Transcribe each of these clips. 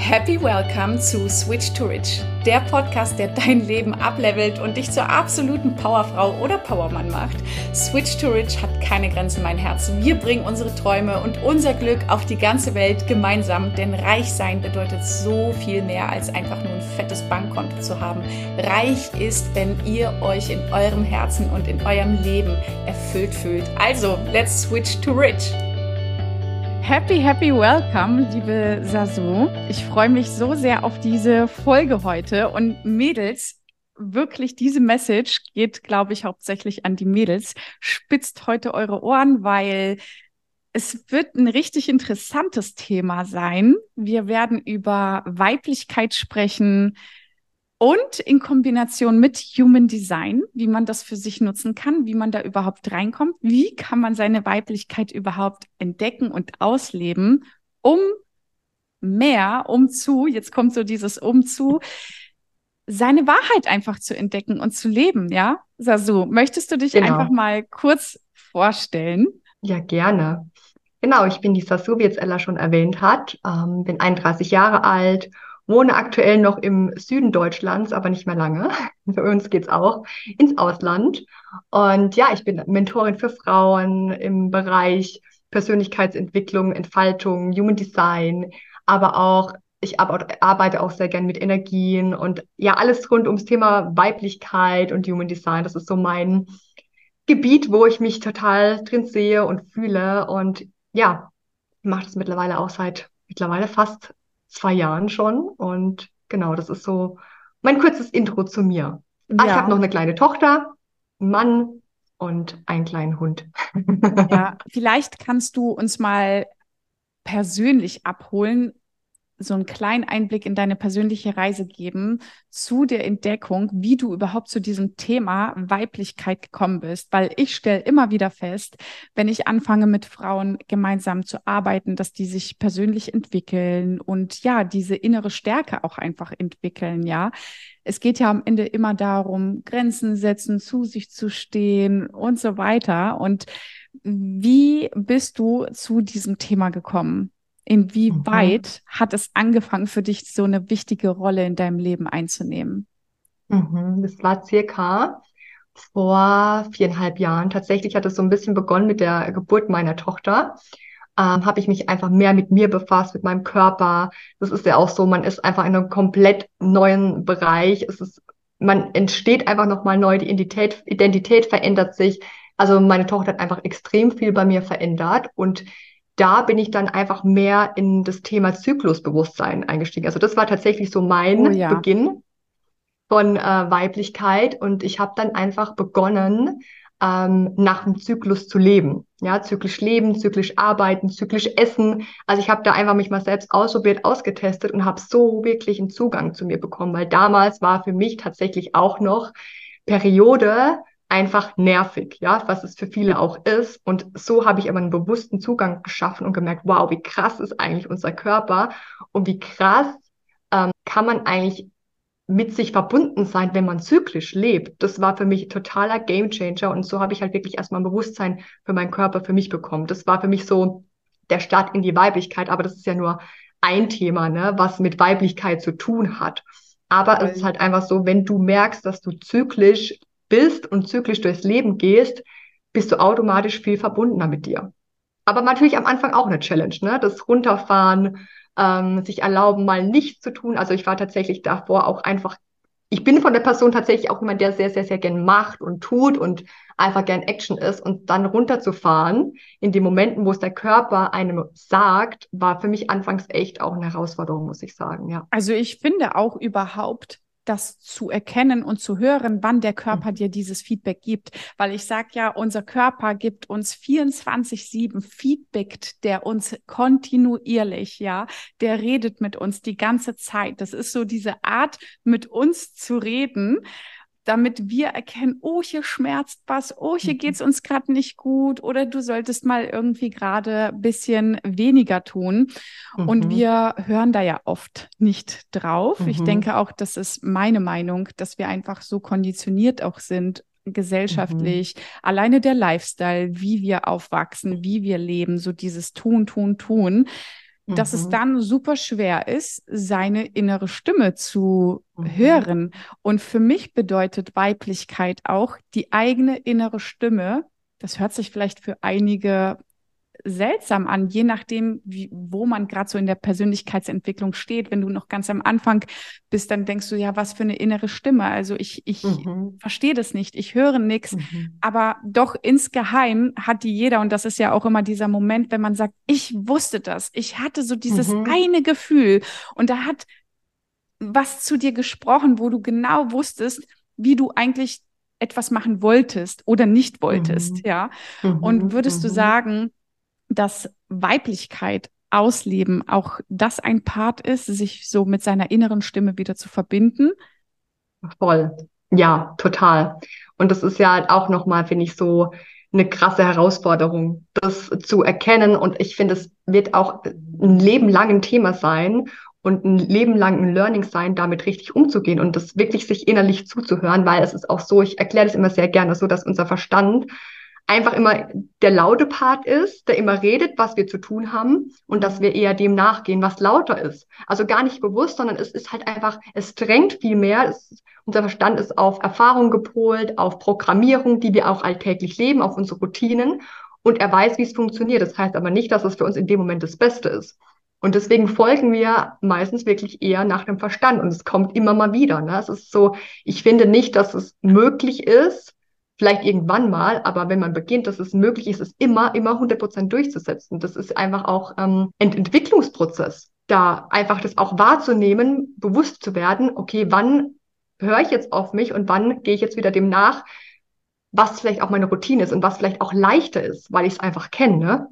Happy Welcome zu Switch to Rich, der Podcast, der dein Leben ablevelt und dich zur absoluten Powerfrau oder Powermann macht. Switch to Rich hat keine Grenzen, mein Herz. Wir bringen unsere Träume und unser Glück auf die ganze Welt gemeinsam, denn reich sein bedeutet so viel mehr als einfach nur ein fettes Bankkonto zu haben. Reich ist, wenn ihr euch in eurem Herzen und in eurem Leben erfüllt fühlt. Also, let's switch to rich. Happy, happy welcome, liebe Sasu. Ich freue mich so sehr auf diese Folge heute. Und Mädels, wirklich diese Message geht, glaube ich, hauptsächlich an die Mädels. Spitzt heute eure Ohren, weil es wird ein richtig interessantes Thema sein. Wir werden über Weiblichkeit sprechen, und in Kombination mit Human Design, wie man das für sich nutzen kann, wie man da überhaupt reinkommt, wie kann man seine Weiblichkeit überhaupt entdecken und ausleben, um mehr, um zu, jetzt kommt so dieses um zu, seine Wahrheit einfach zu entdecken und zu leben, ja? Sasu, möchtest du dich genau. einfach mal kurz vorstellen? Ja, gerne. Genau, ich bin die Sasu, wie jetzt Ella schon erwähnt hat, ähm, bin 31 Jahre alt wohne aktuell noch im Süden Deutschlands, aber nicht mehr lange. Für uns geht's auch ins Ausland. Und ja, ich bin Mentorin für Frauen im Bereich Persönlichkeitsentwicklung, Entfaltung, Human Design, aber auch ich arbeite auch sehr gern mit Energien und ja, alles rund ums Thema Weiblichkeit und Human Design. Das ist so mein Gebiet, wo ich mich total drin sehe und fühle. Und ja, mache das mittlerweile auch seit mittlerweile fast zwei Jahren schon. Und genau, das ist so mein kurzes Intro zu mir. Ah, ich habe noch eine kleine Tochter, einen Mann und einen kleinen Hund. ja, vielleicht kannst du uns mal persönlich abholen, so einen kleinen Einblick in deine persönliche Reise geben zu der Entdeckung, wie du überhaupt zu diesem Thema Weiblichkeit gekommen bist. Weil ich stelle immer wieder fest, wenn ich anfange mit Frauen gemeinsam zu arbeiten, dass die sich persönlich entwickeln und ja, diese innere Stärke auch einfach entwickeln, ja. Es geht ja am Ende immer darum, Grenzen setzen, zu sich zu stehen und so weiter. Und wie bist du zu diesem Thema gekommen? Inwieweit mhm. hat es angefangen für dich, so eine wichtige Rolle in deinem Leben einzunehmen? Mhm. Das war circa vor viereinhalb Jahren. Tatsächlich hat es so ein bisschen begonnen mit der Geburt meiner Tochter. Ähm, habe ich mich einfach mehr mit mir befasst, mit meinem Körper. Das ist ja auch so, man ist einfach in einem komplett neuen Bereich. Es ist, man entsteht einfach nochmal neu, die Identität, Identität verändert sich. Also meine Tochter hat einfach extrem viel bei mir verändert und da bin ich dann einfach mehr in das Thema Zyklusbewusstsein eingestiegen. Also das war tatsächlich so mein oh, ja. Beginn von äh, Weiblichkeit und ich habe dann einfach begonnen, ähm, nach dem Zyklus zu leben. Ja, zyklisch leben, zyklisch arbeiten, zyklisch essen. Also ich habe da einfach mich mal selbst ausprobiert, ausgetestet und habe so wirklich einen Zugang zu mir bekommen, weil damals war für mich tatsächlich auch noch Periode einfach nervig, ja, was es für viele auch ist. Und so habe ich aber einen bewussten Zugang geschaffen und gemerkt, wow, wie krass ist eigentlich unser Körper und wie krass ähm, kann man eigentlich mit sich verbunden sein, wenn man zyklisch lebt. Das war für mich totaler Gamechanger und so habe ich halt wirklich erstmal ein Bewusstsein für meinen Körper für mich bekommen. Das war für mich so der Start in die Weiblichkeit, aber das ist ja nur ein Thema, ne, was mit Weiblichkeit zu tun hat. Aber es ist halt einfach so, wenn du merkst, dass du zyklisch bist und zyklisch durchs Leben gehst, bist du automatisch viel verbundener mit dir. Aber natürlich am Anfang auch eine Challenge, ne? Das Runterfahren, ähm, sich erlauben, mal nichts zu tun. Also ich war tatsächlich davor auch einfach, ich bin von der Person tatsächlich auch jemand, der sehr, sehr, sehr gern macht und tut und einfach gern Action ist und dann runterzufahren in den Momenten, wo es der Körper einem sagt, war für mich anfangs echt auch eine Herausforderung, muss ich sagen, ja. Also ich finde auch überhaupt das zu erkennen und zu hören, wann der Körper mhm. dir dieses Feedback gibt. Weil ich sage ja, unser Körper gibt uns 24-7 Feedback, der uns kontinuierlich, ja, der redet mit uns die ganze Zeit. Das ist so diese Art, mit uns zu reden damit wir erkennen, oh, hier schmerzt was, oh, hier mhm. geht's uns gerade nicht gut oder du solltest mal irgendwie gerade ein bisschen weniger tun. Mhm. Und wir hören da ja oft nicht drauf. Mhm. Ich denke auch, das ist meine Meinung, dass wir einfach so konditioniert auch sind, gesellschaftlich, mhm. alleine der Lifestyle, wie wir aufwachsen, wie wir leben, so dieses Tun, Tun, Tun. Dass es mhm. dann super schwer ist, seine innere Stimme zu mhm. hören. Und für mich bedeutet Weiblichkeit auch die eigene innere Stimme. Das hört sich vielleicht für einige seltsam an, je nachdem, wie, wo man gerade so in der Persönlichkeitsentwicklung steht. Wenn du noch ganz am Anfang bist, dann denkst du, ja, was für eine innere Stimme. Also ich, ich mhm. verstehe das nicht, ich höre nichts. Mhm. Aber doch insgeheim hat die jeder, und das ist ja auch immer dieser Moment, wenn man sagt, ich wusste das, ich hatte so dieses mhm. eine Gefühl und da hat was zu dir gesprochen, wo du genau wusstest, wie du eigentlich etwas machen wolltest oder nicht wolltest, mhm. ja. Und mhm. würdest du mhm. sagen, dass Weiblichkeit ausleben auch das ein Part ist, sich so mit seiner inneren Stimme wieder zu verbinden? Voll. Ja, total. Und das ist ja auch nochmal, finde ich, so eine krasse Herausforderung, das zu erkennen. Und ich finde, es wird auch ein Leben lang ein Thema sein und ein Leben lang ein Learning sein, damit richtig umzugehen und das wirklich sich innerlich zuzuhören, weil es ist auch so, ich erkläre das immer sehr gerne so, dass unser Verstand einfach immer der laute Part ist, der immer redet, was wir zu tun haben und dass wir eher dem nachgehen, was lauter ist. Also gar nicht bewusst, sondern es ist halt einfach, es drängt viel mehr. Es, unser Verstand ist auf Erfahrung gepolt, auf Programmierung, die wir auch alltäglich leben, auf unsere Routinen und er weiß, wie es funktioniert. Das heißt aber nicht, dass es für uns in dem Moment das Beste ist. Und deswegen folgen wir meistens wirklich eher nach dem Verstand. Und es kommt immer mal wieder. Ne? Es ist so, ich finde nicht, dass es möglich ist, vielleicht irgendwann mal, aber wenn man beginnt, dass es möglich ist, es immer, immer 100 Prozent durchzusetzen. Das ist einfach auch ähm, ein Entwicklungsprozess, da einfach das auch wahrzunehmen, bewusst zu werden, okay, wann höre ich jetzt auf mich und wann gehe ich jetzt wieder dem nach, was vielleicht auch meine Routine ist und was vielleicht auch leichter ist, weil ich es einfach kenne. Ne?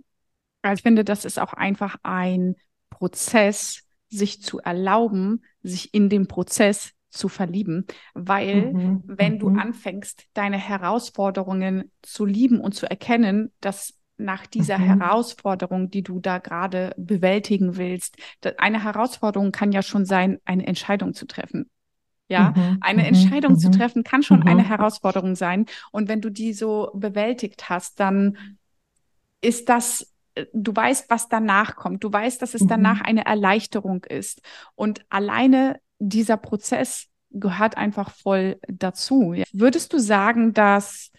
Ich finde, das ist auch einfach ein Prozess, sich zu erlauben, sich in dem Prozess zu verlieben, weil mhm, wenn du mhm. anfängst, deine Herausforderungen zu lieben und zu erkennen, dass nach dieser mhm. Herausforderung, die du da gerade bewältigen willst, eine Herausforderung kann ja schon sein, eine Entscheidung zu treffen. Ja, mhm, eine mhm, Entscheidung zu treffen kann schon eine Herausforderung sein. Und wenn du die so bewältigt hast, dann ist das äh, du weißt, was danach kommt. Du weißt, dass es danach eine Erleichterung ist. Und alleine dieser Prozess gehört einfach voll dazu. Würdest du sagen, dass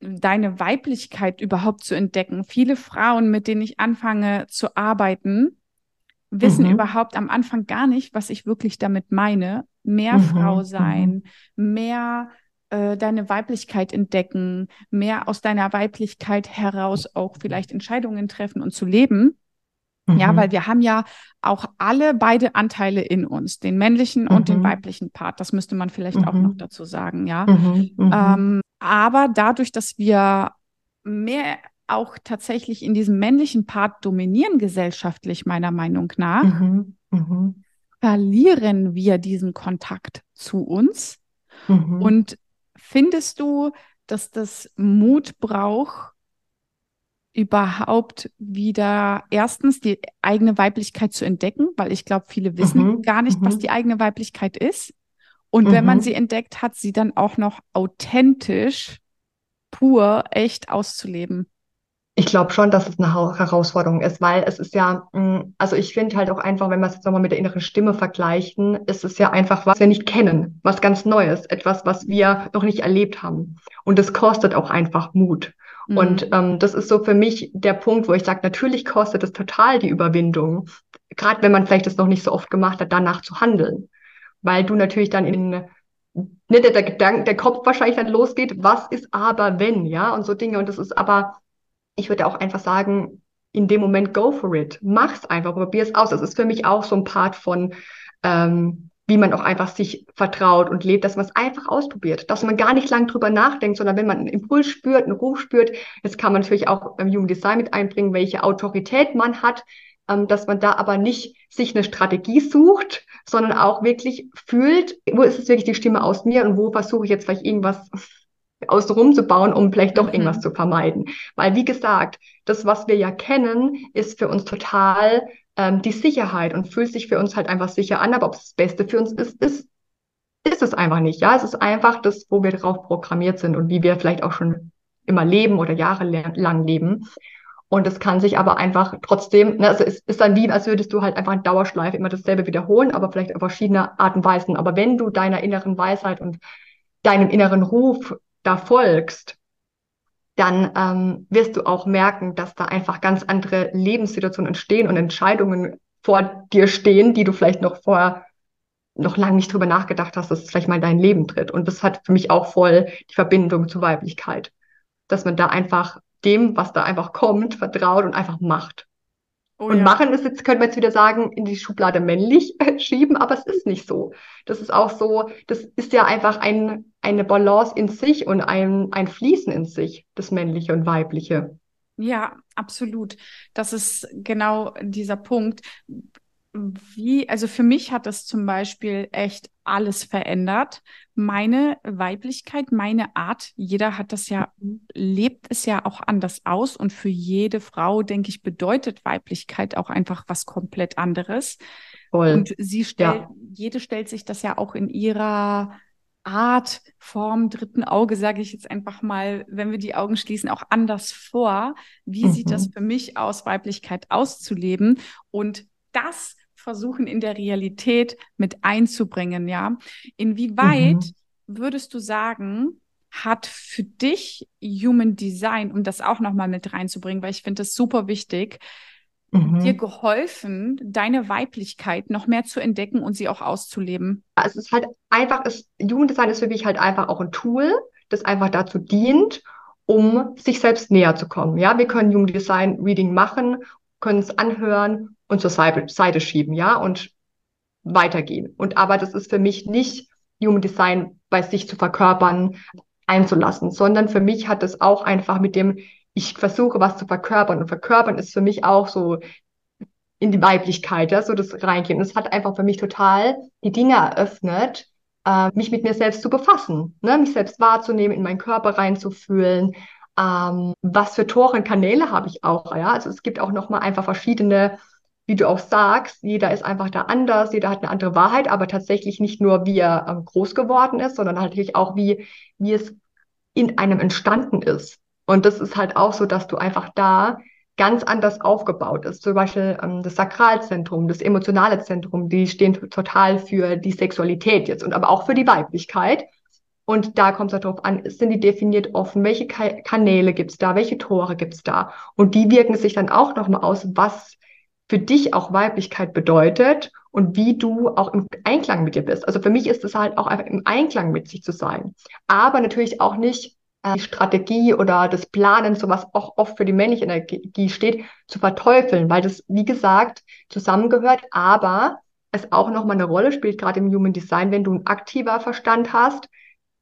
deine Weiblichkeit überhaupt zu entdecken, viele Frauen, mit denen ich anfange zu arbeiten, wissen mhm. überhaupt am Anfang gar nicht, was ich wirklich damit meine. Mehr mhm. Frau mhm. sein, mehr äh, deine Weiblichkeit entdecken, mehr aus deiner Weiblichkeit heraus auch vielleicht Entscheidungen treffen und zu leben. Mhm. Ja, weil wir haben ja auch alle beide Anteile in uns, den männlichen mhm. und den mhm. weiblichen Part. Das müsste man vielleicht mhm. auch noch dazu sagen, ja. Mhm. Mhm. Ähm, aber dadurch, dass wir mehr auch tatsächlich in diesem männlichen Part dominieren gesellschaftlich, meiner Meinung nach, verlieren wir diesen Kontakt zu uns. Und findest du, dass das Mut braucht, überhaupt wieder erstens die eigene Weiblichkeit zu entdecken, weil ich glaube, viele wissen mhm. gar nicht, mhm. was die eigene Weiblichkeit ist. Und mhm. wenn man mhm. sie entdeckt hat, sie dann auch noch authentisch, pur, echt auszuleben. Ich glaube schon, dass es eine Herausforderung ist, weil es ist ja, mm, also ich finde halt auch einfach, wenn wir es jetzt nochmal mit der inneren Stimme vergleichen, ist es ja einfach, was wir nicht kennen, was ganz Neues, etwas, was wir noch nicht erlebt haben. Und es kostet auch einfach Mut. Mhm. Und ähm, das ist so für mich der Punkt, wo ich sage, natürlich kostet es total die Überwindung, gerade wenn man vielleicht das noch nicht so oft gemacht hat, danach zu handeln. Weil du natürlich dann in ne, der, der Gedanke, der Kopf wahrscheinlich dann losgeht, was ist aber wenn, ja, und so Dinge. Und das ist aber, ich würde auch einfach sagen, in dem Moment go for it. Mach's einfach, probier es aus. Das ist für mich auch so ein Part von ähm, wie man auch einfach sich vertraut und lebt, dass man es einfach ausprobiert, dass man gar nicht lang drüber nachdenkt, sondern wenn man einen Impuls spürt, einen Ruf spürt, jetzt kann man natürlich auch beim Human Design mit einbringen, welche Autorität man hat, ähm, dass man da aber nicht sich eine Strategie sucht, sondern auch wirklich fühlt, wo ist es wirklich die Stimme aus mir und wo versuche ich jetzt vielleicht irgendwas außenrum zu bauen, um vielleicht doch irgendwas mhm. zu vermeiden. Weil, wie gesagt, das, was wir ja kennen, ist für uns total ähm, die Sicherheit und fühlt sich für uns halt einfach sicher an. Aber ob es das Beste für uns ist, ist, ist es einfach nicht. Ja, es ist einfach das, wo wir drauf programmiert sind und wie wir vielleicht auch schon immer leben oder jahrelang leben. Und es kann sich aber einfach trotzdem, ne, also es ist dann wie, als würdest du halt einfach in Dauerschleife immer dasselbe wiederholen, aber vielleicht auf verschiedene Arten Weisen. Aber wenn du deiner inneren Weisheit und deinem inneren Ruf da folgst, dann ähm, wirst du auch merken, dass da einfach ganz andere Lebenssituationen entstehen und Entscheidungen vor dir stehen, die du vielleicht noch vorher noch lange nicht drüber nachgedacht hast, dass es vielleicht mal in dein Leben tritt. Und das hat für mich auch voll die Verbindung zur Weiblichkeit. Dass man da einfach dem, was da einfach kommt, vertraut und einfach macht. Oh, und ja. machen ist jetzt, könnte man jetzt wieder sagen, in die Schublade männlich schieben, aber es ist nicht so. Das ist auch so, das ist ja einfach ein, eine Balance in sich und ein, ein Fließen in sich, das Männliche und Weibliche. Ja, absolut. Das ist genau dieser Punkt wie, also für mich hat das zum Beispiel echt alles verändert. Meine Weiblichkeit, meine Art, jeder hat das ja, lebt es ja auch anders aus und für jede Frau, denke ich, bedeutet Weiblichkeit auch einfach was komplett anderes. Voll. Und sie stellt, ja. jede stellt sich das ja auch in ihrer Art, Form, dritten Auge, sage ich jetzt einfach mal, wenn wir die Augen schließen, auch anders vor. Wie mhm. sieht das mhm. für mich aus, Weiblichkeit auszuleben? Und das versuchen in der Realität mit einzubringen, ja. Inwieweit mhm. würdest du sagen, hat für dich Human Design, um das auch nochmal mit reinzubringen, weil ich finde das super wichtig, mhm. dir geholfen, deine Weiblichkeit noch mehr zu entdecken und sie auch auszuleben? Es ist halt einfach, es, Human Design ist für mich halt einfach auch ein Tool, das einfach dazu dient, um sich selbst näher zu kommen. Ja, wir können Human Design Reading machen, können es anhören und zur Seite schieben, ja, und weitergehen. Und aber das ist für mich nicht Human Design bei sich zu verkörpern, einzulassen, sondern für mich hat es auch einfach mit dem, ich versuche was zu verkörpern und verkörpern ist für mich auch so in die Weiblichkeit, ja, so das reingehen. Und es hat einfach für mich total die Dinge eröffnet, äh, mich mit mir selbst zu befassen, ne? mich selbst wahrzunehmen, in meinen Körper reinzufühlen. Ähm, was für Tore und Kanäle habe ich auch, ja? Also es gibt auch nochmal einfach verschiedene wie du auch sagst, jeder ist einfach da anders, jeder hat eine andere Wahrheit, aber tatsächlich nicht nur, wie er ähm, groß geworden ist, sondern halt natürlich auch, wie, wie es in einem entstanden ist. Und das ist halt auch so, dass du einfach da ganz anders aufgebaut ist. Zum Beispiel ähm, das Sakralzentrum, das emotionale Zentrum, die stehen total für die Sexualität jetzt und aber auch für die Weiblichkeit. Und da kommt es halt darauf an, sind die definiert offen? Welche Kanäle gibt's da? Welche Tore gibt's da? Und die wirken sich dann auch nochmal aus, was für dich auch Weiblichkeit bedeutet und wie du auch im Einklang mit dir bist. Also für mich ist es halt auch einfach im Einklang mit sich zu sein. Aber natürlich auch nicht die Strategie oder das Planen, so was auch oft für die männliche Energie steht, zu verteufeln, weil das, wie gesagt, zusammengehört, aber es auch nochmal eine Rolle spielt, gerade im Human Design, wenn du ein aktiver Verstand hast,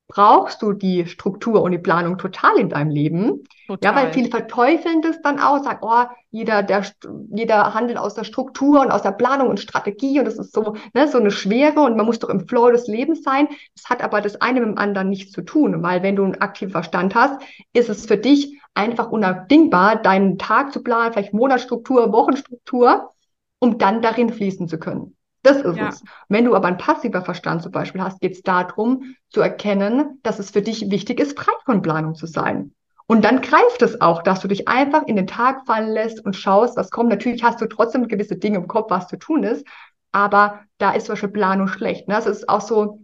brauchst du die Struktur und die Planung total in deinem Leben. Total. Ja, weil viele verteufeln das dann auch, sagen, oh, jeder, der, jeder handelt aus der Struktur und aus der Planung und Strategie und das ist so, ne, so eine Schwere und man muss doch im Flow des Lebens sein. Das hat aber das eine mit dem anderen nichts zu tun, weil wenn du einen aktiven Verstand hast, ist es für dich einfach unabdingbar, deinen Tag zu planen, vielleicht Monatsstruktur, Wochenstruktur, um dann darin fließen zu können. Das ist ja. es. Wenn du aber ein passiver Verstand zum Beispiel hast, geht es darum zu erkennen, dass es für dich wichtig ist, frei von Planung zu sein. Und dann greift es auch, dass du dich einfach in den Tag fallen lässt und schaust, was kommt. Natürlich hast du trotzdem gewisse Dinge im Kopf, was zu tun ist, aber da ist zum Beispiel Planung schlecht. Ne? Also es ist auch so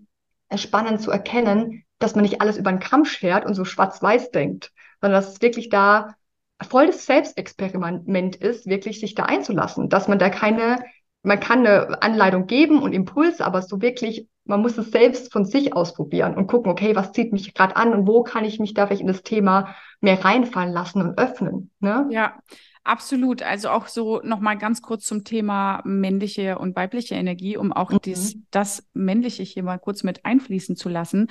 spannend zu erkennen, dass man nicht alles über den Kamm schert und so schwarz-weiß denkt, sondern dass es wirklich da voll das Selbstexperiment ist, wirklich sich da einzulassen, dass man da keine man kann eine Anleitung geben und Impulse, aber so wirklich, man muss es selbst von sich ausprobieren und gucken, okay, was zieht mich gerade an und wo kann ich mich da vielleicht in das Thema mehr reinfallen lassen und öffnen. Ne? Ja, absolut. Also auch so nochmal ganz kurz zum Thema männliche und weibliche Energie, um auch mhm. dies, das Männliche hier mal kurz mit einfließen zu lassen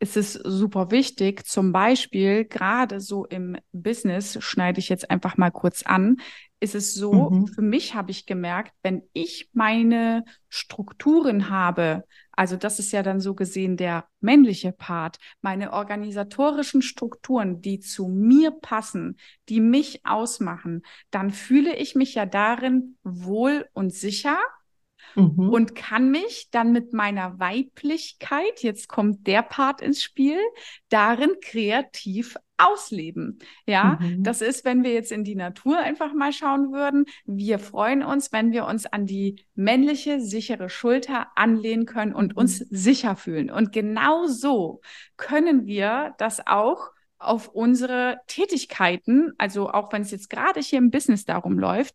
ist es super wichtig, zum Beispiel gerade so im Business, schneide ich jetzt einfach mal kurz an, ist es so, mhm. für mich habe ich gemerkt, wenn ich meine Strukturen habe, also das ist ja dann so gesehen der männliche Part, meine organisatorischen Strukturen, die zu mir passen, die mich ausmachen, dann fühle ich mich ja darin wohl und sicher mhm. und kann mich dann mit meiner Weiblichkeit, jetzt kommt der Part ins Spiel, darin kreativ ausleben. Ja, mhm. das ist, wenn wir jetzt in die Natur einfach mal schauen würden. Wir freuen uns, wenn wir uns an die männliche, sichere Schulter anlehnen können und mhm. uns sicher fühlen. Und genau so können wir das auch auf unsere Tätigkeiten, also auch wenn es jetzt gerade hier im Business darum läuft,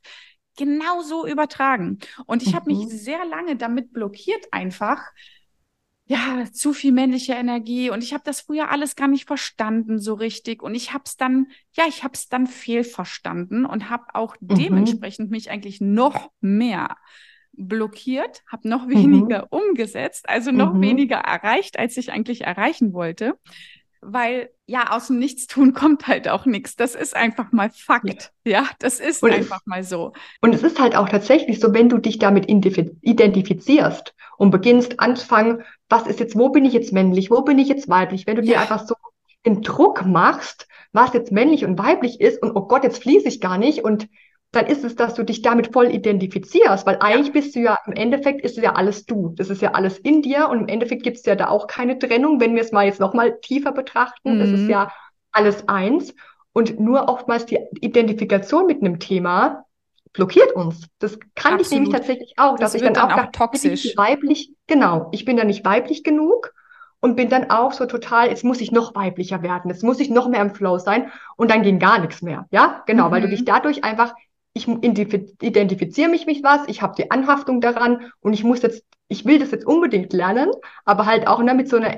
genauso übertragen. Und ich mhm. habe mich sehr lange damit blockiert einfach, ja, zu viel männliche Energie und ich habe das früher alles gar nicht verstanden so richtig und ich habe es dann, ja, ich habe es dann fehlverstanden und habe auch mhm. dementsprechend mich eigentlich noch mehr blockiert, habe noch mhm. weniger mhm. umgesetzt, also noch mhm. weniger erreicht, als ich eigentlich erreichen wollte, weil ja, aus dem Nichtstun kommt halt auch nichts. Das ist einfach mal Fakt. Ja, ja das ist und einfach es, mal so. Und es ist halt auch tatsächlich so, wenn du dich damit identifizierst und beginnst anzufangen, was ist jetzt, wo bin ich jetzt männlich, wo bin ich jetzt weiblich, wenn du ja. dir einfach so den Druck machst, was jetzt männlich und weiblich ist und oh Gott, jetzt fließe ich gar nicht und dann ist es, dass du dich damit voll identifizierst, weil eigentlich ja. bist du ja, im Endeffekt ist es ja alles du. Das ist ja alles in dir und im Endeffekt gibt es ja da auch keine Trennung. Wenn wir es mal jetzt nochmal tiefer betrachten, mhm. ist es ja alles eins. Und nur oftmals die Identifikation mit einem Thema blockiert uns. Das kann Absolut. ich nämlich tatsächlich auch, das dass ich dann, dann auch, auch toxisch. weiblich, genau, ich bin da nicht weiblich genug und bin dann auch so total, jetzt muss ich noch weiblicher werden, jetzt muss ich noch mehr im Flow sein und dann ging gar nichts mehr. Ja, genau, mhm. weil du mhm. dich dadurch einfach ich identifiziere mich mit was, ich habe die Anhaftung daran und ich muss jetzt, ich will das jetzt unbedingt lernen, aber halt auch ne, mit so einer,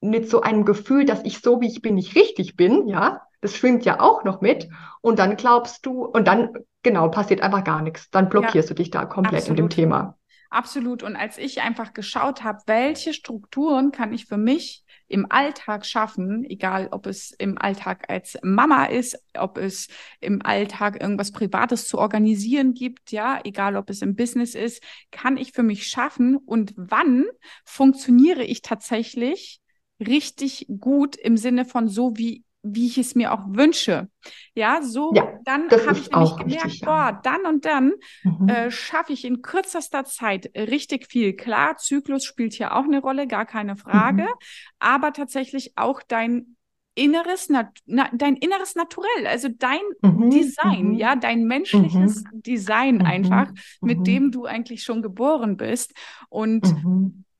mit so einem Gefühl, dass ich so wie ich bin nicht richtig bin, ja, das schwimmt ja auch noch mit und dann glaubst du und dann genau passiert einfach gar nichts, dann blockierst ja, du dich da komplett absolut. in dem Thema. Absolut. Und als ich einfach geschaut habe, welche Strukturen kann ich für mich im Alltag schaffen, egal ob es im Alltag als Mama ist, ob es im Alltag irgendwas Privates zu organisieren gibt, ja, egal ob es im Business ist, kann ich für mich schaffen und wann funktioniere ich tatsächlich richtig gut im Sinne von so, wie wie ich es mir auch wünsche. Ja, so ja, dann habe ich nämlich gemerkt, richtig, boah, dann und dann mhm. äh, schaffe ich in kürzester Zeit richtig viel. Klar, Zyklus spielt hier auch eine Rolle, gar keine Frage, mhm. aber tatsächlich auch dein inneres, na, dein inneres Naturell, also dein mhm, Design, mhm. ja, dein menschliches mhm. Design mhm, einfach, mit mhm. dem du eigentlich schon geboren bist. Und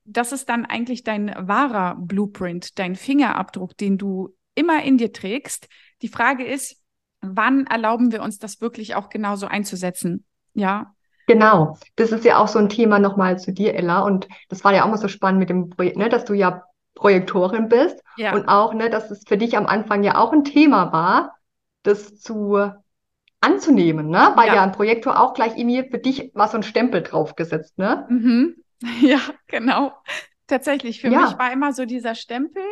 das ist dann eigentlich dein wahrer Blueprint, dein Fingerabdruck, den du immer in dir trägst. Die Frage ist, wann erlauben wir uns das wirklich auch genauso einzusetzen? Ja. Genau. Das ist ja auch so ein Thema nochmal zu dir, Ella. Und das war ja auch mal so spannend mit dem Projekt, ne, dass du ja Projektorin bist. Ja. Und auch, ne, dass es für dich am Anfang ja auch ein Thema war, das zu anzunehmen, ne? Weil ja, ja ein Projektor auch gleich irgendwie für dich war so ein Stempel draufgesetzt, ne? Mhm. Ja, genau. Tatsächlich. Für ja. mich war immer so dieser Stempel,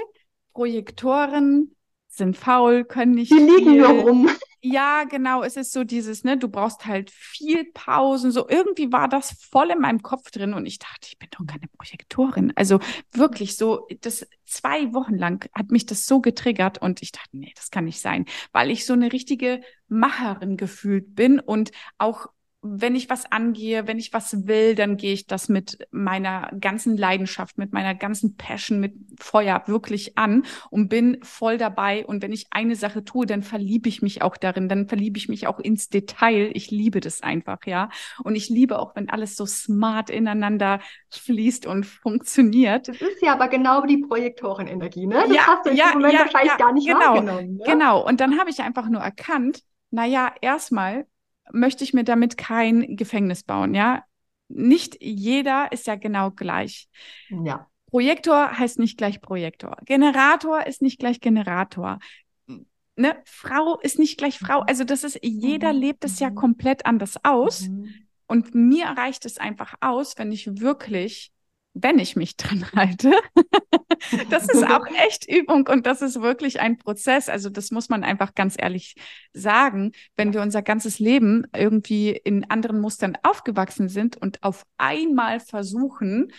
Projektoren sind faul, können nicht. Die liegen nur rum. Ja, genau. Es ist so dieses, ne, du brauchst halt viel Pausen. So irgendwie war das voll in meinem Kopf drin und ich dachte, ich bin doch keine Projektorin. Also wirklich so, das zwei Wochen lang hat mich das so getriggert und ich dachte, nee, das kann nicht sein, weil ich so eine richtige Macherin gefühlt bin und auch wenn ich was angehe, wenn ich was will, dann gehe ich das mit meiner ganzen Leidenschaft, mit meiner ganzen Passion, mit Feuer wirklich an und bin voll dabei. Und wenn ich eine Sache tue, dann verliebe ich mich auch darin, dann verliebe ich mich auch ins Detail. Ich liebe das einfach, ja. Und ich liebe auch, wenn alles so smart ineinander fließt und funktioniert. Das ist ja aber genau die Projektorenenergie, ne? Das ja, hast du ja, Moment ja, wahrscheinlich ja, gar nicht genau, wahrgenommen. Ne? Genau. Und dann habe ich einfach nur erkannt, naja, erstmal möchte ich mir damit kein Gefängnis bauen, ja. Nicht jeder ist ja genau gleich. Ja. Projektor heißt nicht gleich Projektor. Generator ist nicht gleich Generator. Ne? Frau ist nicht gleich Frau. Also das ist, jeder mhm. lebt es ja mhm. komplett anders aus. Mhm. Und mir reicht es einfach aus, wenn ich wirklich wenn ich mich dran halte. das ist auch echt Übung und das ist wirklich ein Prozess. Also das muss man einfach ganz ehrlich sagen. Wenn wir unser ganzes Leben irgendwie in anderen Mustern aufgewachsen sind und auf einmal versuchen,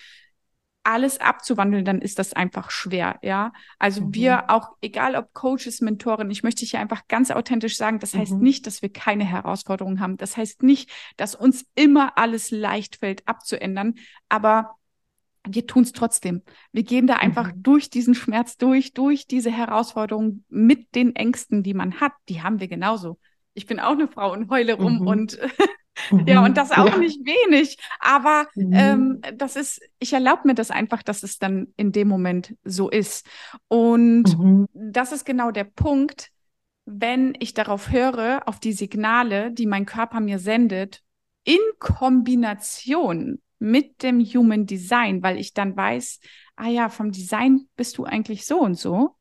alles abzuwandeln, dann ist das einfach schwer, ja. Also mhm. wir auch, egal ob Coaches, Mentoren, ich möchte hier einfach ganz authentisch sagen, das heißt mhm. nicht, dass wir keine Herausforderungen haben. Das heißt nicht, dass uns immer alles leicht fällt abzuändern, aber wir tun es trotzdem. Wir gehen da einfach mhm. durch diesen Schmerz durch, durch diese Herausforderung mit den Ängsten, die man hat. Die haben wir genauso. Ich bin auch eine Frau und heule rum mhm. und ja, und das auch ja. nicht wenig. Aber mhm. ähm, das ist, ich erlaube mir das einfach, dass es dann in dem Moment so ist. Und mhm. das ist genau der Punkt, wenn ich darauf höre, auf die Signale, die mein Körper mir sendet, in Kombination mit dem Human Design, weil ich dann weiß, ah ja, vom Design bist du eigentlich so und so.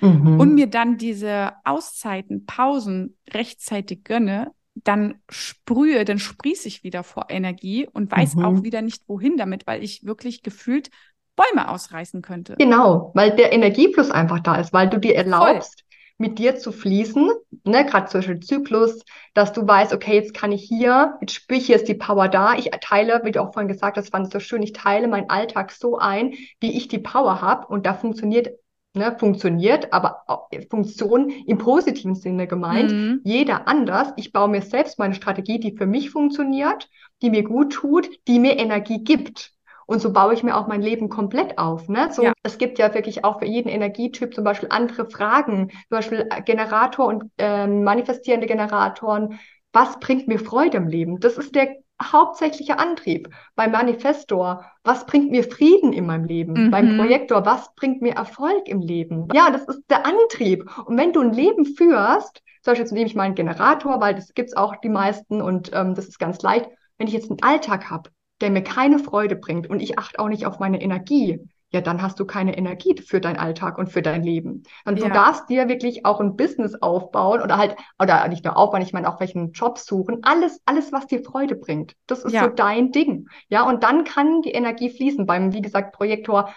Mhm. Und mir dann diese Auszeiten, Pausen rechtzeitig gönne, dann sprühe, dann sprieße ich wieder vor Energie und weiß mhm. auch wieder nicht wohin damit, weil ich wirklich gefühlt Bäume ausreißen könnte. Genau, weil der Energiefluss einfach da ist, weil du dir erlaubst. Mit dir zu fließen, ne, gerade zum Beispiel Zyklus, dass du weißt, okay, jetzt kann ich hier, jetzt spüre ich, hier ist die Power da. Ich teile, wie du auch vorhin gesagt hast, fand es so schön, ich teile meinen Alltag so ein, wie ich die Power habe und da funktioniert ne, funktioniert, aber Funktion im positiven Sinne gemeint. Mhm. Jeder anders. Ich baue mir selbst meine Strategie, die für mich funktioniert, die mir gut tut, die mir Energie gibt. Und so baue ich mir auch mein Leben komplett auf. Ne? So, ja. Es gibt ja wirklich auch für jeden Energietyp zum Beispiel andere Fragen, zum Beispiel äh, Generator und äh, manifestierende Generatoren. Was bringt mir Freude im Leben? Das ist der hauptsächlicher Antrieb. Beim Manifestor, was bringt mir Frieden in meinem Leben? Mhm. Beim Projektor, was bringt mir Erfolg im Leben? Ja, das ist der Antrieb. Und wenn du ein Leben führst, zum Beispiel jetzt nehme ich mal einen Generator, weil das gibt's auch die meisten und ähm, das ist ganz leicht. Wenn ich jetzt einen Alltag habe, der mir keine Freude bringt und ich achte auch nicht auf meine Energie, ja, dann hast du keine Energie für deinen Alltag und für dein Leben. Und ja. du darfst dir wirklich auch ein Business aufbauen oder halt, oder nicht nur aufbauen, ich meine auch welchen Job suchen. Alles, alles, was dir Freude bringt. Das ist ja. so dein Ding. Ja, und dann kann die Energie fließen. Beim, wie gesagt, Projektor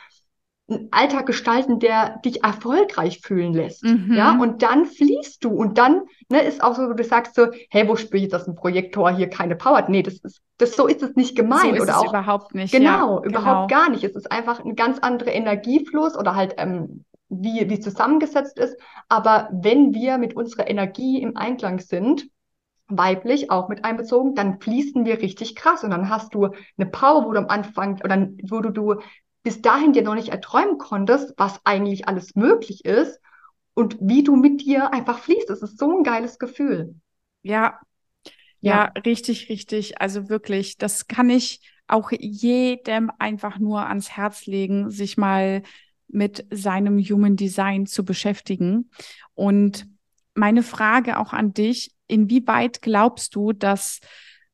einen Alltag gestalten, der dich erfolgreich fühlen lässt. Mhm. Ja, und dann fließt du und dann ne, ist auch so, du sagst so, hey, wo spüre ich dass ein Projektor hier keine Power hat? Nee, das ist, das, so ist es nicht gemeint. So oder auch, überhaupt nicht. Genau, ja, überhaupt genau. gar nicht. Es ist einfach ein ganz anderer Energiefluss oder halt, ähm, wie, wie zusammengesetzt ist. Aber wenn wir mit unserer Energie im Einklang sind, weiblich auch mit einbezogen, dann fließen wir richtig krass und dann hast du eine Power, wo du am Anfang oder wo du, du bis dahin dir noch nicht erträumen konntest, was eigentlich alles möglich ist und wie du mit dir einfach fließt. Es ist so ein geiles Gefühl. Ja, ja, ja, richtig, richtig. Also wirklich, das kann ich auch jedem einfach nur ans Herz legen, sich mal mit seinem Human Design zu beschäftigen. Und meine Frage auch an dich, inwieweit glaubst du, dass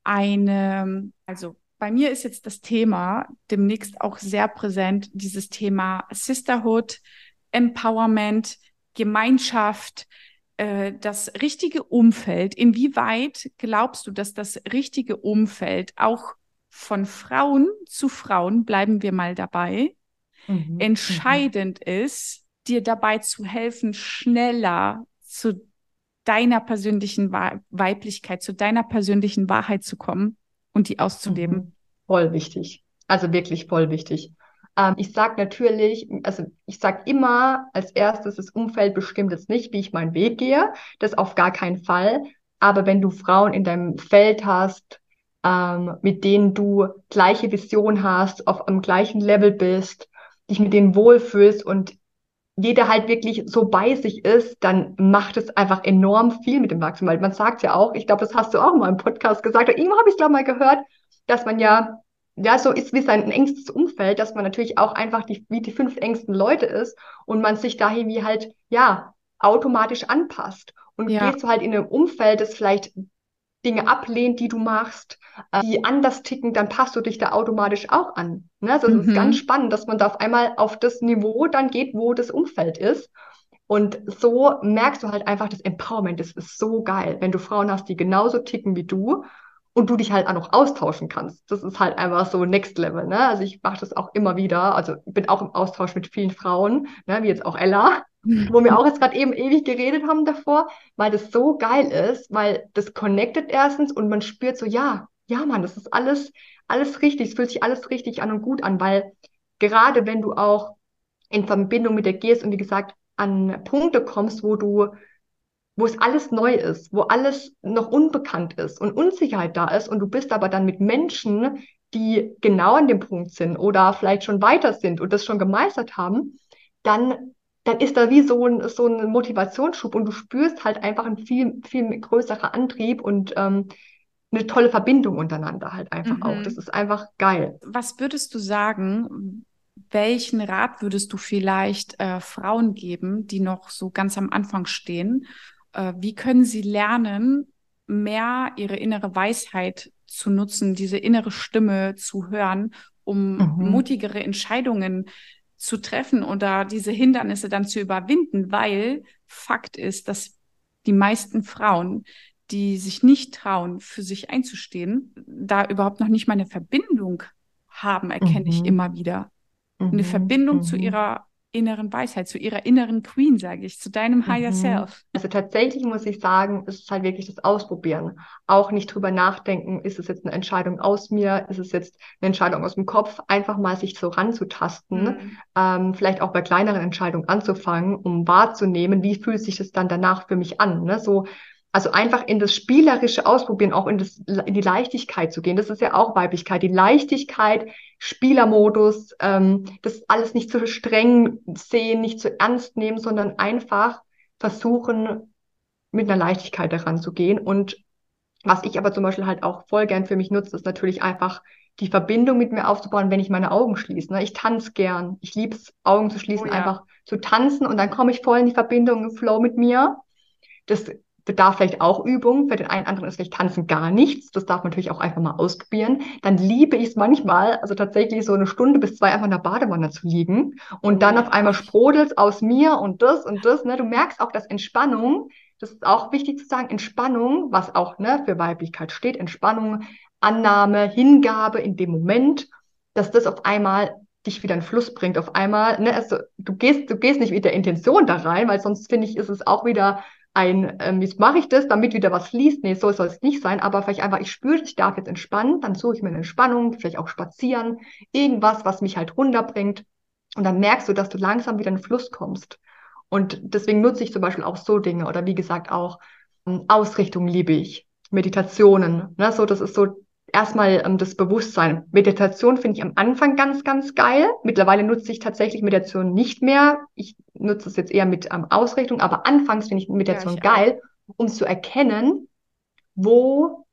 eine, also bei mir ist jetzt das Thema demnächst auch sehr präsent, dieses Thema Sisterhood, Empowerment, Gemeinschaft, äh, das richtige Umfeld. Inwieweit glaubst du, dass das richtige Umfeld auch von Frauen zu Frauen, bleiben wir mal dabei, mhm. entscheidend mhm. ist, dir dabei zu helfen, schneller zu deiner persönlichen Weiblichkeit, zu deiner persönlichen Wahrheit zu kommen? Und die auszuleben. Mhm. Voll wichtig. Also wirklich voll wichtig. Ähm, ich sage natürlich, also ich sage immer als erstes, das Umfeld bestimmt jetzt nicht, wie ich meinen Weg gehe. Das auf gar keinen Fall. Aber wenn du Frauen in deinem Feld hast, ähm, mit denen du gleiche Vision hast, auf einem gleichen Level bist, dich mit denen wohlfühlst und jeder halt wirklich so bei sich ist, dann macht es einfach enorm viel mit dem Wachstum. Weil man sagt ja auch, ich glaube, das hast du auch mal im Podcast gesagt, oder irgendwo habe ich es, glaube mal gehört, dass man ja, ja, so ist wie sein engstes Umfeld, dass man natürlich auch einfach die, wie die fünf engsten Leute ist und man sich dahin wie halt, ja, automatisch anpasst. Und ja. gehst du halt in einem Umfeld, das vielleicht Dinge ablehnt, die du machst, äh, die anders ticken, dann passt du dich da automatisch auch an. Ne? Also es ist ganz mhm. spannend, dass man da auf einmal auf das Niveau dann geht, wo das Umfeld ist. Und so merkst du halt einfach, das Empowerment, das ist so geil, wenn du Frauen hast, die genauso ticken wie du und du dich halt auch noch austauschen kannst. Das ist halt einfach so Next Level. Ne? Also ich mache das auch immer wieder. Also bin auch im Austausch mit vielen Frauen, ne? wie jetzt auch Ella wo wir auch jetzt gerade eben ewig geredet haben davor, weil das so geil ist, weil das connectet erstens und man spürt so, ja, ja, Mann, das ist alles, alles richtig, es fühlt sich alles richtig an und gut an, weil gerade wenn du auch in Verbindung mit dir gehst und wie gesagt an Punkte kommst, wo du wo es alles neu ist, wo alles noch unbekannt ist und Unsicherheit da ist und du bist aber dann mit Menschen, die genau an dem Punkt sind oder vielleicht schon weiter sind und das schon gemeistert haben, dann dann ist da wie so ein, so ein Motivationsschub und du spürst halt einfach ein viel, viel größerer Antrieb und ähm, eine tolle Verbindung untereinander halt einfach mhm. auch. Das ist einfach geil. Was würdest du sagen, welchen Rat würdest du vielleicht äh, Frauen geben, die noch so ganz am Anfang stehen? Äh, wie können sie lernen, mehr ihre innere Weisheit zu nutzen, diese innere Stimme zu hören, um mhm. mutigere Entscheidungen zu treffen oder diese Hindernisse dann zu überwinden, weil Fakt ist, dass die meisten Frauen, die sich nicht trauen, für sich einzustehen, da überhaupt noch nicht mal eine Verbindung haben, erkenne mhm. ich immer wieder. Eine mhm. Verbindung zu mhm. ihrer inneren Weisheit, zu ihrer inneren Queen, sage ich, zu deinem Higher mhm. Self. Also tatsächlich muss ich sagen, es ist halt wirklich das Ausprobieren. Auch nicht drüber nachdenken, ist es jetzt eine Entscheidung aus mir, ist es jetzt eine Entscheidung aus dem Kopf, einfach mal sich so ranzutasten, mhm. ähm, vielleicht auch bei kleineren Entscheidungen anzufangen, um wahrzunehmen, wie fühlt sich das dann danach für mich an. Ne? So also einfach in das spielerische Ausprobieren, auch in, das, in die Leichtigkeit zu gehen. Das ist ja auch Weiblichkeit. Die Leichtigkeit, Spielermodus, ähm, das alles nicht zu streng sehen, nicht zu ernst nehmen, sondern einfach versuchen, mit einer Leichtigkeit daran zu gehen. Und was ich aber zum Beispiel halt auch voll gern für mich nutze, ist natürlich einfach die Verbindung mit mir aufzubauen, wenn ich meine Augen schließe. Ne? Ich tanze gern. Ich liebe es, Augen zu schließen, oh, ja. einfach zu tanzen und dann komme ich voll in die Verbindung, im Flow mit mir. Das bedarf vielleicht auch Übung. Für den einen anderen ist vielleicht Tanzen gar nichts. Das darf man natürlich auch einfach mal ausprobieren. Dann liebe ich es manchmal, also tatsächlich so eine Stunde bis zwei einfach in der Badewanne zu liegen und dann auf einmal sprudelt aus mir und das und das. Ne? Du merkst auch, dass Entspannung, das ist auch wichtig zu sagen, Entspannung, was auch ne, für Weiblichkeit steht, Entspannung, Annahme, Hingabe in dem Moment, dass das auf einmal dich wieder in Fluss bringt. Auf einmal, ne, also du gehst, du gehst nicht mit der Intention da rein, weil sonst finde ich, ist es auch wieder ein, ähm, jetzt mache ich das, damit wieder was fließt. Nee, so soll es nicht sein, aber vielleicht einfach, ich spüre, ich darf jetzt entspannen, dann suche ich mir eine Entspannung, vielleicht auch spazieren, irgendwas, was mich halt runterbringt. Und dann merkst du, dass du langsam wieder in den Fluss kommst. Und deswegen nutze ich zum Beispiel auch so Dinge oder wie gesagt auch ähm, Ausrichtung liebe ich, Meditationen. Ne? So, das ist so erstmal ähm, das Bewusstsein. Meditation finde ich am Anfang ganz, ganz geil. Mittlerweile nutze ich tatsächlich Meditation nicht mehr. Ich nutze es jetzt eher mit ähm, Ausrichtung, aber anfangs finde ich Meditation ja, ich geil, auch. um zu erkennen, wo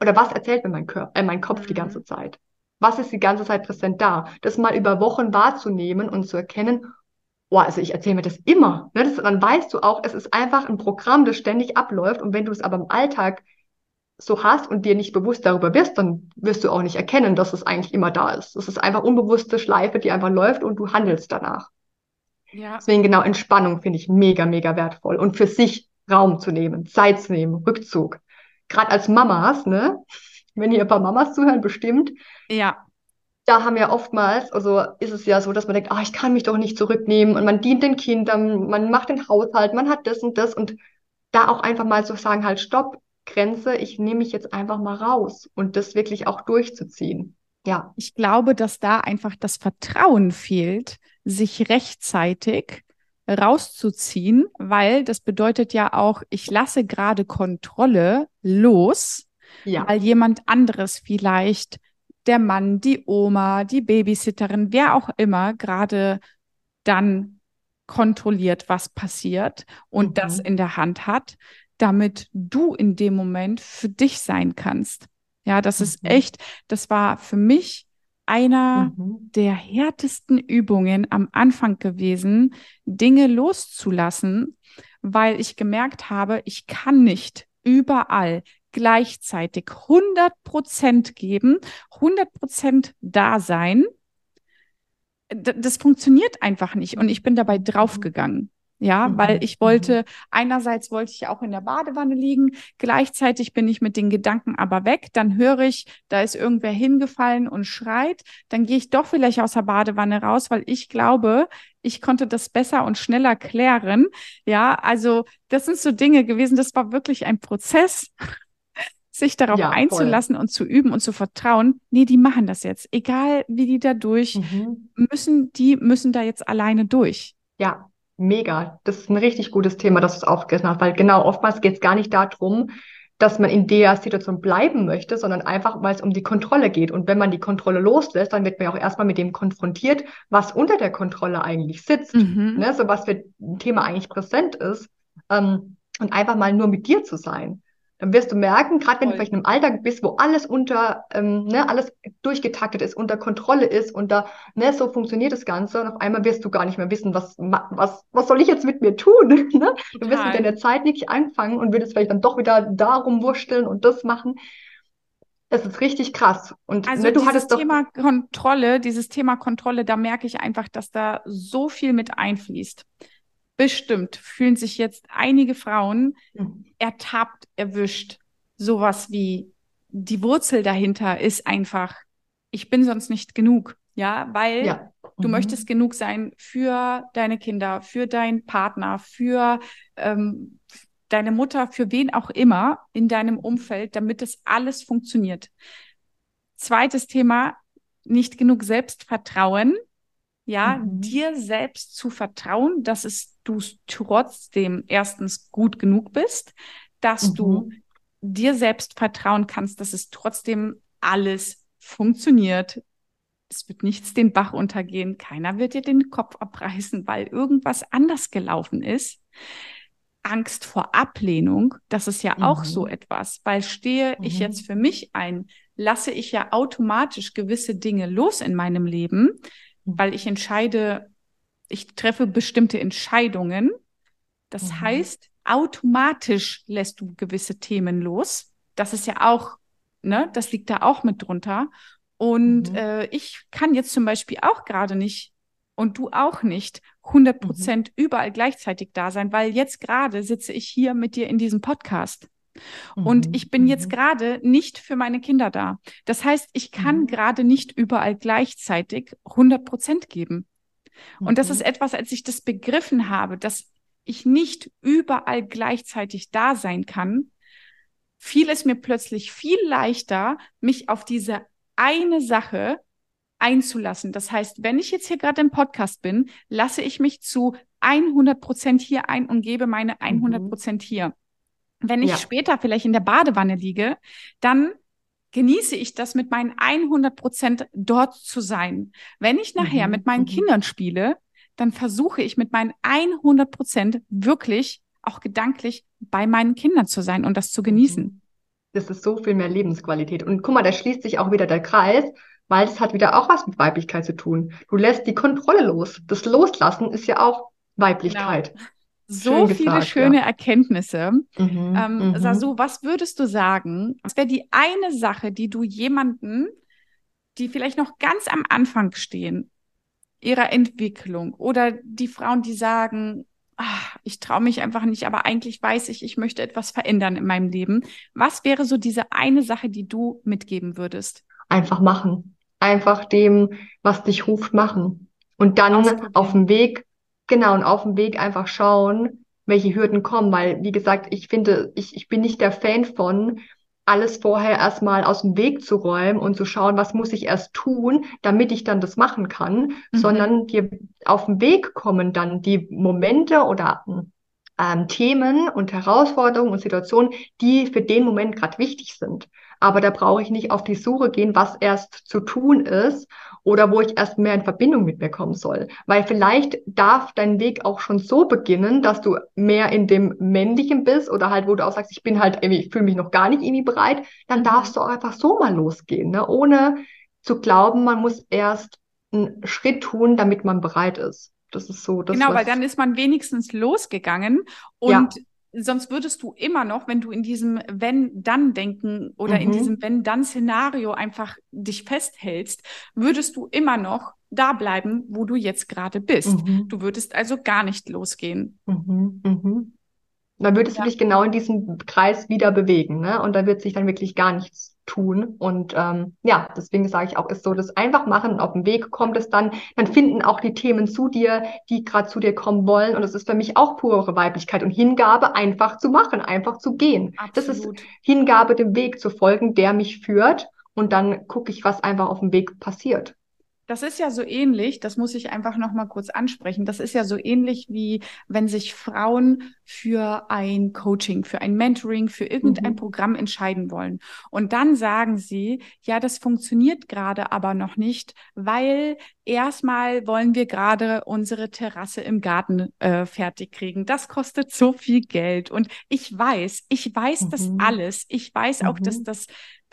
oder was erzählt mir mein, Körper, äh, mein Kopf mhm. die ganze Zeit. Was ist die ganze Zeit präsent da? Das mal über Wochen wahrzunehmen und zu erkennen, oh, also ich erzähle mir das immer. Ne? Das, dann weißt du auch, es ist einfach ein Programm, das ständig abläuft. Und wenn du es aber im Alltag so hast und dir nicht bewusst darüber bist, dann wirst du auch nicht erkennen, dass es eigentlich immer da ist. Es ist einfach unbewusste Schleife, die einfach läuft und du handelst danach. Ja. Deswegen genau Entspannung finde ich mega, mega wertvoll und für sich Raum zu nehmen, Zeit zu nehmen, Rückzug. Gerade als Mamas, ne? Wenn ihr ein paar Mamas zuhören, bestimmt. Ja. Da haben wir oftmals, also ist es ja so, dass man denkt, ah, ich kann mich doch nicht zurücknehmen und man dient den Kindern, man macht den Haushalt, man hat das und das und da auch einfach mal zu sagen, halt, stopp, Grenze, ich nehme mich jetzt einfach mal raus und das wirklich auch durchzuziehen. Ja. Ich glaube, dass da einfach das Vertrauen fehlt, sich rechtzeitig rauszuziehen, weil das bedeutet ja auch, ich lasse gerade Kontrolle los, ja. weil jemand anderes vielleicht der Mann, die Oma, die Babysitterin, wer auch immer gerade dann kontrolliert, was passiert und mhm. das in der Hand hat damit du in dem Moment für dich sein kannst. Ja, das mhm. ist echt, das war für mich einer mhm. der härtesten Übungen am Anfang gewesen, Dinge loszulassen, weil ich gemerkt habe, ich kann nicht überall gleichzeitig 100 Prozent geben, 100 Prozent da sein. das funktioniert einfach nicht. Und ich bin dabei mhm. draufgegangen. Ja, mhm. weil ich wollte, mhm. einerseits wollte ich auch in der Badewanne liegen, gleichzeitig bin ich mit den Gedanken aber weg, dann höre ich, da ist irgendwer hingefallen und schreit, dann gehe ich doch vielleicht aus der Badewanne raus, weil ich glaube, ich konnte das besser und schneller klären. Ja, also das sind so Dinge gewesen, das war wirklich ein Prozess sich darauf ja, einzulassen voll. und zu üben und zu vertrauen, nee, die machen das jetzt. Egal wie die da durch mhm. müssen, die müssen da jetzt alleine durch. Ja, mega. Das ist ein richtig gutes Thema, das du es aufgegriffen hast, weil genau oftmals geht es gar nicht darum, dass man in der Situation bleiben möchte, sondern einfach, weil es um die Kontrolle geht. Und wenn man die Kontrolle loslässt, dann wird man ja auch erstmal mit dem konfrontiert, was unter der Kontrolle eigentlich sitzt. Mhm. Ne? So was für ein Thema eigentlich präsent ist. Ähm, und einfach mal nur mit dir zu sein dann wirst du merken, gerade wenn Voll. du vielleicht in einem Alltag bist, wo alles unter, ähm, ne, alles durchgetaktet ist, unter Kontrolle ist, unter, ne, so funktioniert das Ganze und auf einmal wirst du gar nicht mehr wissen, was, was, was soll ich jetzt mit mir tun? ne? Du wirst mit deiner Zeit nicht anfangen und würdest vielleicht dann doch wieder darum wursteln und das machen. Das ist richtig krass. Und also ne, du dieses Thema Kontrolle, dieses Thema Kontrolle, da merke ich einfach, dass da so viel mit einfließt bestimmt fühlen sich jetzt einige Frauen mhm. ertappt, erwischt. Sowas wie die Wurzel dahinter ist einfach, ich bin sonst nicht genug. Ja, weil ja. mhm. du möchtest genug sein für deine Kinder, für deinen Partner, für ähm, deine Mutter, für wen auch immer in deinem Umfeld, damit das alles funktioniert. Zweites Thema, nicht genug Selbstvertrauen ja, mhm. dir selbst zu vertrauen, dass es du trotzdem erstens gut genug bist, dass mhm. du dir selbst vertrauen kannst, dass es trotzdem alles funktioniert. Es wird nichts den Bach untergehen, keiner wird dir den Kopf abreißen, weil irgendwas anders gelaufen ist. Angst vor Ablehnung, das ist ja mhm. auch so etwas, weil stehe ich mhm. jetzt für mich ein, lasse ich ja automatisch gewisse Dinge los in meinem Leben, weil ich entscheide, ich treffe bestimmte Entscheidungen. Das mhm. heißt, automatisch lässt du gewisse Themen los. Das ist ja auch, ne, das liegt da auch mit drunter. Und mhm. äh, ich kann jetzt zum Beispiel auch gerade nicht und du auch nicht 100 Prozent mhm. überall gleichzeitig da sein, weil jetzt gerade sitze ich hier mit dir in diesem Podcast. Und mhm, ich bin jetzt mhm. gerade nicht für meine Kinder da. Das heißt, ich kann mhm. gerade nicht überall gleichzeitig 100 Prozent geben. Und das ist etwas, als ich das begriffen habe, dass ich nicht überall gleichzeitig da sein kann, fiel es mir plötzlich viel leichter, mich auf diese eine Sache einzulassen. Das heißt, wenn ich jetzt hier gerade im Podcast bin, lasse ich mich zu 100 Prozent hier ein und gebe meine 100 Prozent hier. Wenn ich ja. später vielleicht in der Badewanne liege, dann genieße ich das mit meinen 100 Prozent dort zu sein. Wenn ich nachher mhm. mit meinen mhm. Kindern spiele, dann versuche ich mit meinen 100 Prozent wirklich auch gedanklich bei meinen Kindern zu sein und das zu genießen. Mhm. Das ist so viel mehr Lebensqualität. Und guck mal, da schließt sich auch wieder der Kreis, weil es hat wieder auch was mit Weiblichkeit zu tun. Du lässt die Kontrolle los. Das Loslassen ist ja auch Weiblichkeit. Genau so Schön viele schöne ja. Erkenntnisse. Mhm, ähm, mhm. Sasu, was würdest du sagen? Was wäre die eine Sache, die du jemanden, die vielleicht noch ganz am Anfang stehen, ihrer Entwicklung oder die Frauen, die sagen, ach, ich traue mich einfach nicht, aber eigentlich weiß ich, ich möchte etwas verändern in meinem Leben. Was wäre so diese eine Sache, die du mitgeben würdest? Einfach machen. Einfach dem, was dich ruft, machen. Und dann auf dem Weg Genau, und auf dem Weg einfach schauen, welche Hürden kommen, weil, wie gesagt, ich finde, ich, ich bin nicht der Fan von, alles vorher erstmal aus dem Weg zu räumen und zu schauen, was muss ich erst tun, damit ich dann das machen kann, mhm. sondern dir auf dem Weg kommen dann die Momente oder ähm, Themen und Herausforderungen und Situationen, die für den Moment gerade wichtig sind. Aber da brauche ich nicht auf die Suche gehen, was erst zu tun ist oder wo ich erst mehr in Verbindung mit mir kommen soll. Weil vielleicht darf dein Weg auch schon so beginnen, dass du mehr in dem Männlichen bist oder halt, wo du auch sagst, ich bin halt irgendwie, ich fühle mich noch gar nicht irgendwie bereit, dann darfst du auch einfach so mal losgehen, ne? ohne zu glauben, man muss erst einen Schritt tun, damit man bereit ist. Das ist so. Das, genau, weil dann ist man wenigstens losgegangen und ja sonst würdest du immer noch, wenn du in diesem Wenn-Dann-Denken oder mhm. in diesem Wenn-Dann-Szenario einfach dich festhältst, würdest du immer noch da bleiben, wo du jetzt gerade bist. Mhm. Du würdest also gar nicht losgehen. Mhm. Mhm. Dann würdest ja. du dich genau in diesem Kreis wieder bewegen, ne? Und da wird sich dann wirklich gar nichts tun. Und ähm, ja, deswegen sage ich auch, ist so das einfach machen und auf dem Weg kommt es dann, dann finden auch die Themen zu dir, die gerade zu dir kommen wollen. Und das ist für mich auch pure Weiblichkeit und Hingabe, einfach zu machen, einfach zu gehen. Absolut. Das ist Hingabe, dem Weg zu folgen, der mich führt. Und dann gucke ich, was einfach auf dem Weg passiert. Das ist ja so ähnlich, das muss ich einfach noch mal kurz ansprechen. Das ist ja so ähnlich wie wenn sich Frauen für ein Coaching, für ein Mentoring, für irgendein mhm. Programm entscheiden wollen und dann sagen sie, ja, das funktioniert gerade aber noch nicht, weil erstmal wollen wir gerade unsere Terrasse im Garten äh, fertig kriegen. Das kostet so viel Geld und ich weiß, ich weiß mhm. das alles. Ich weiß auch, dass mhm. das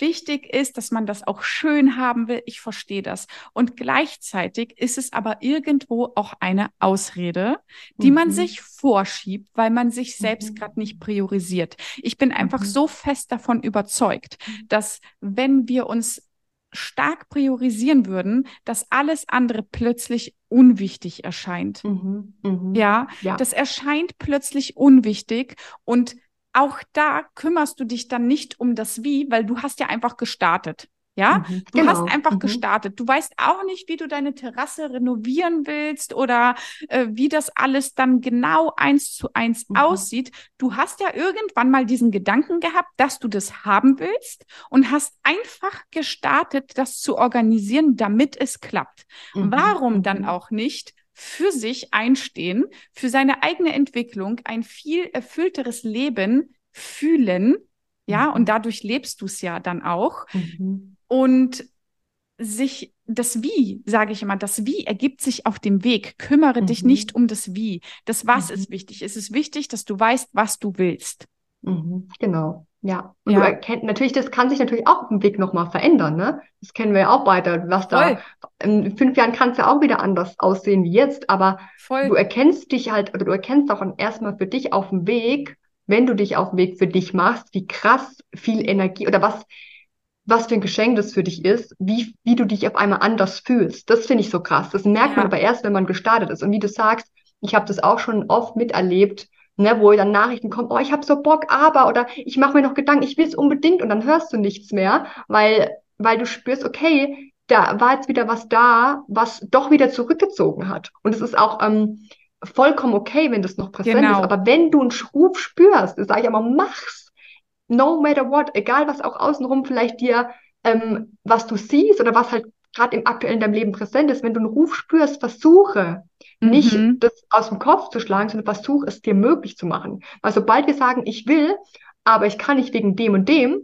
wichtig ist, dass man das auch schön haben will. Ich verstehe das. Und gleichzeitig ist es aber irgendwo auch eine Ausrede, die mhm. man sich vorschiebt, weil man sich selbst mhm. gerade nicht priorisiert. Ich bin einfach mhm. so fest davon überzeugt, dass wenn wir uns stark priorisieren würden, dass alles andere plötzlich unwichtig erscheint. Mhm, mh. ja, ja, das erscheint plötzlich unwichtig und auch da kümmerst du dich dann nicht um das Wie, weil du hast ja einfach gestartet. Ja, mhm, du genau. hast einfach mhm. gestartet. Du weißt auch nicht, wie du deine Terrasse renovieren willst oder äh, wie das alles dann genau eins zu eins mhm. aussieht. Du hast ja irgendwann mal diesen Gedanken gehabt, dass du das haben willst und hast einfach gestartet, das zu organisieren, damit es klappt. Mhm, Warum dann mhm. auch nicht für sich einstehen, für seine eigene Entwicklung, ein viel erfüllteres Leben fühlen, ja, mhm. und dadurch lebst du es ja dann auch. Mhm. Und sich das Wie, sage ich immer, das Wie ergibt sich auf dem Weg. Kümmere mhm. dich nicht um das Wie. Das Was ist mhm. wichtig. Es ist wichtig, dass du weißt, was du willst. Mhm. Genau. Ja, und ja. du erkennst natürlich, das kann sich natürlich auch auf dem Weg nochmal verändern, ne? Das kennen wir ja auch weiter. Was Voll. da in fünf Jahren kann es ja auch wieder anders aussehen wie jetzt, aber Voll. du erkennst dich halt, oder du erkennst auch erstmal für dich auf dem Weg, wenn du dich auf dem Weg für dich machst, wie krass viel Energie oder was, was für ein Geschenk das für dich ist, wie, wie du dich auf einmal anders fühlst. Das finde ich so krass. Das merkt ja. man aber erst, wenn man gestartet ist. Und wie du sagst, ich habe das auch schon oft miterlebt, ne, wo dann Nachrichten kommen, oh, ich habe so Bock, aber oder ich mache mir noch Gedanken, ich will es unbedingt und dann hörst du nichts mehr, weil weil du spürst, okay, da war jetzt wieder was da, was doch wieder zurückgezogen hat. Und es ist auch ähm, vollkommen okay, wenn das noch präsent genau. ist. Aber wenn du einen Ruf spürst, sage ich aber, mach's. No matter what, egal was auch außenrum vielleicht dir, ähm, was du siehst oder was halt gerade im aktuellen deinem Leben präsent ist, wenn du einen Ruf spürst, versuche, nicht mhm. das aus dem Kopf zu schlagen, sondern versuch es dir möglich zu machen. Weil sobald wir sagen, ich will, aber ich kann nicht wegen dem und dem,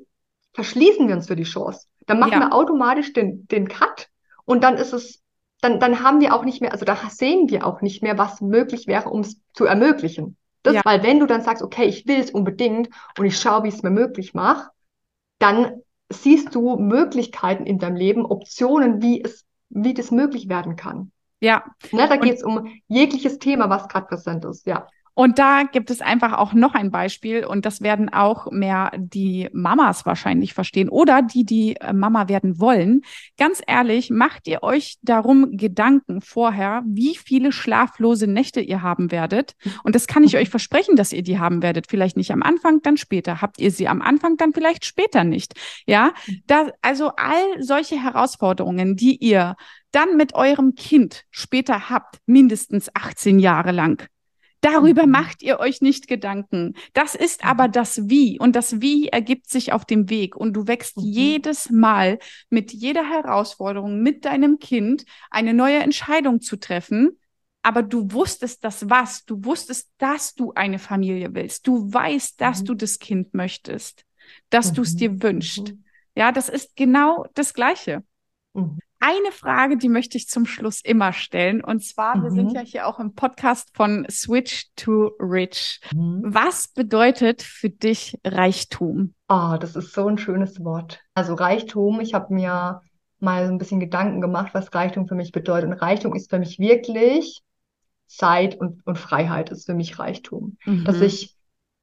verschließen wir uns für die Chance. Dann machen ja. wir automatisch den, den Cut und dann ist es, dann, dann haben wir auch nicht mehr, also da sehen wir auch nicht mehr, was möglich wäre, um es zu ermöglichen. Das, ja. Weil wenn du dann sagst, okay, ich will es unbedingt und ich schaue, wie ich es mir möglich mache, dann siehst du Möglichkeiten in deinem Leben, Optionen, wie es, wie das möglich werden kann. Ja. Ne, da geht es um jegliches Thema, was gerade präsent ist, ja. Und da gibt es einfach auch noch ein Beispiel und das werden auch mehr die Mamas wahrscheinlich verstehen oder die, die äh, Mama werden wollen. Ganz ehrlich, macht ihr euch darum Gedanken vorher, wie viele schlaflose Nächte ihr haben werdet? Und das kann ich euch versprechen, dass ihr die haben werdet. Vielleicht nicht am Anfang, dann später. Habt ihr sie am Anfang, dann vielleicht später nicht. Ja, da, also all solche Herausforderungen, die ihr dann mit eurem Kind später habt, mindestens 18 Jahre lang. Darüber mhm. macht ihr euch nicht Gedanken. Das ist aber mhm. das Wie und das Wie ergibt sich auf dem Weg und du wächst mhm. jedes Mal mit jeder Herausforderung mit deinem Kind eine neue Entscheidung zu treffen. Aber du wusstest das was. Du wusstest, dass du eine Familie willst. Du weißt, dass mhm. du das Kind möchtest, dass du es dir wünschst. Ja, das ist genau das Gleiche eine Frage, die möchte ich zum Schluss immer stellen. Und zwar, mhm. wir sind mhm. ja hier auch im Podcast von Switch to Rich. Mhm. Was bedeutet für dich Reichtum? Oh, das ist so ein schönes Wort. Also Reichtum, ich habe mir mal so ein bisschen Gedanken gemacht, was Reichtum für mich bedeutet. Und Reichtum ist für mich wirklich Zeit und, und Freiheit ist für mich Reichtum. Mhm. Dass ich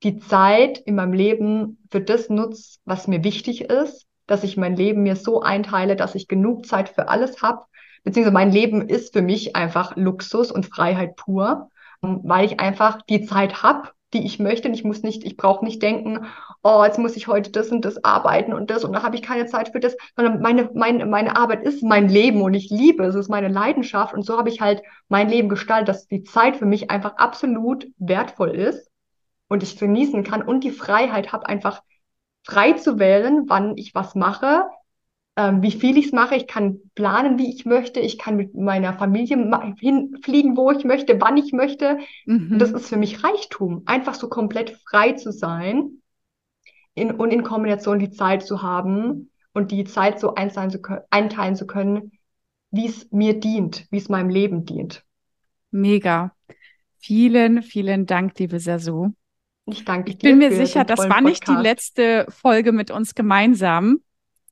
die Zeit in meinem Leben für das nutze, was mir wichtig ist dass ich mein Leben mir so einteile, dass ich genug Zeit für alles habe. Beziehungsweise mein Leben ist für mich einfach Luxus und Freiheit pur, weil ich einfach die Zeit habe, die ich möchte. Und ich muss nicht, ich brauche nicht denken, oh, jetzt muss ich heute das und das arbeiten und das und da habe ich keine Zeit für das, sondern meine, meine, meine Arbeit ist mein Leben und ich liebe es, es ist meine Leidenschaft und so habe ich halt mein Leben gestaltet, dass die Zeit für mich einfach absolut wertvoll ist und ich genießen kann und die Freiheit habe, einfach frei zu wählen, wann ich was mache, ähm, wie viel ich es mache. Ich kann planen, wie ich möchte. Ich kann mit meiner Familie hinfliegen, wo ich möchte, wann ich möchte. Mhm. Das ist für mich Reichtum, einfach so komplett frei zu sein in, und in Kombination die Zeit zu haben und die Zeit so einteilen zu können, einteilen zu können wie es mir dient, wie es meinem Leben dient. Mega. Vielen, vielen Dank, liebe Sasu. Ich danke Ich bin mir sicher, das war Podcast. nicht die letzte Folge mit uns gemeinsam.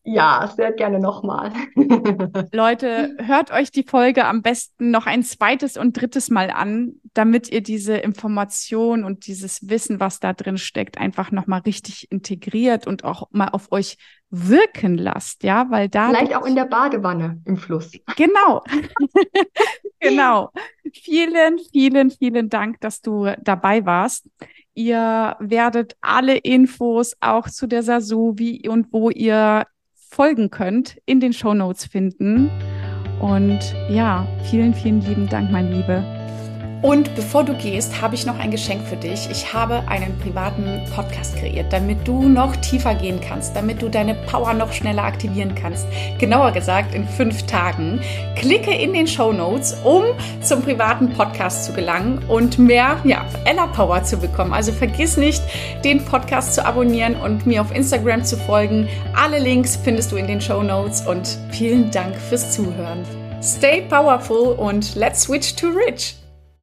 Ja, sehr gerne nochmal. Leute, hört euch die Folge am besten noch ein zweites und drittes Mal an, damit ihr diese Information und dieses Wissen, was da drin steckt, einfach nochmal richtig integriert und auch mal auf euch wirken lasst, ja, weil da. Vielleicht auch in der Badewanne im Fluss. Genau. genau. Vielen, vielen, vielen Dank, dass du dabei warst. Ihr werdet alle Infos auch zu der Sasu, wie und wo ihr folgen könnt, in den Show Notes finden. Und ja, vielen, vielen lieben Dank, mein Liebe. Und bevor du gehst, habe ich noch ein Geschenk für dich. Ich habe einen privaten Podcast kreiert, damit du noch tiefer gehen kannst, damit du deine Power noch schneller aktivieren kannst. Genauer gesagt in fünf Tagen. Klicke in den Show Notes, um zum privaten Podcast zu gelangen und mehr ja, Ella Power zu bekommen. Also vergiss nicht, den Podcast zu abonnieren und mir auf Instagram zu folgen. Alle Links findest du in den Show Notes und vielen Dank fürs Zuhören. Stay powerful und let's switch to rich.